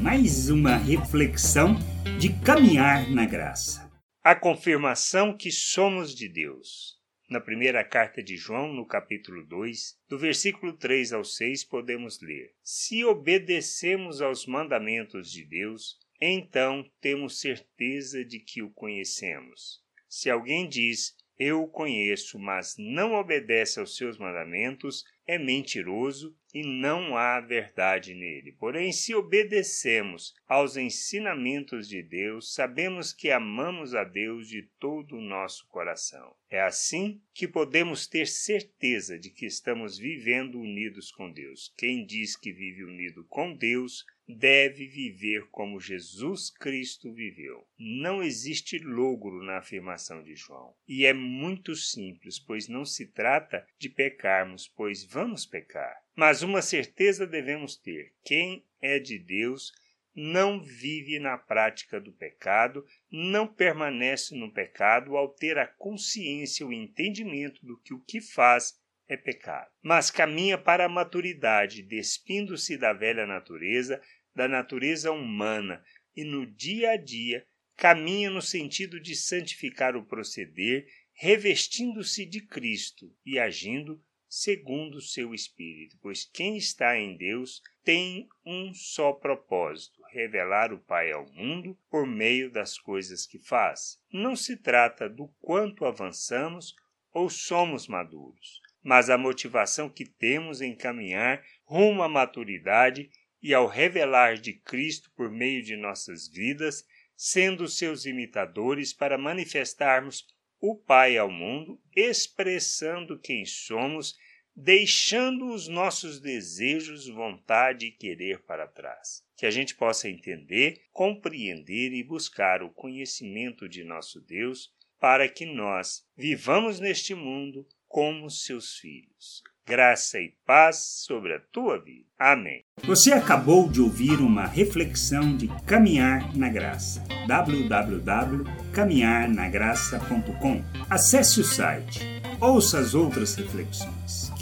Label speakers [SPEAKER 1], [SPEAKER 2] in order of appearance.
[SPEAKER 1] mais uma reflexão de caminhar na graça.
[SPEAKER 2] A confirmação que somos de Deus. Na primeira carta de João, no capítulo 2, do versículo 3 ao 6, podemos ler: Se obedecemos aos mandamentos de Deus, então temos certeza de que o conhecemos. Se alguém diz, Eu o conheço, mas não obedece aos seus mandamentos, é mentiroso e não há verdade nele. Porém, se obedecemos aos ensinamentos de Deus, sabemos que amamos a Deus de todo o nosso coração. É assim que podemos ter certeza de que estamos vivendo unidos com Deus. Quem diz que vive unido com Deus deve viver como Jesus Cristo viveu. Não existe logro na afirmação de João. E é muito simples, pois não se trata de pecarmos, pois vamos pecar. Mas uma certeza devemos ter: quem é de Deus não vive na prática do pecado, não permanece no pecado ao ter a consciência, o entendimento do que o que faz é pecado, mas caminha para a maturidade, despindo-se da velha natureza, da natureza humana, e no dia a dia caminha no sentido de santificar o proceder, revestindo-se de Cristo e agindo segundo o seu espírito, pois quem está em Deus tem um só propósito: revelar o Pai ao mundo por meio das coisas que faz. Não se trata do quanto avançamos ou somos maduros, mas a motivação que temos em caminhar rumo à maturidade e ao revelar de Cristo por meio de nossas vidas, sendo seus imitadores para manifestarmos o Pai ao mundo, expressando quem somos, deixando os nossos desejos, vontade e querer para trás. Que a gente possa entender, compreender e buscar o conhecimento de nosso Deus, para que nós vivamos neste mundo como seus filhos. Graça e paz sobre a tua vida. Amém.
[SPEAKER 1] Você acabou de ouvir uma reflexão de Caminhar na Graça. www.caminharnagraça.com. Acesse o site. Ouça as outras reflexões.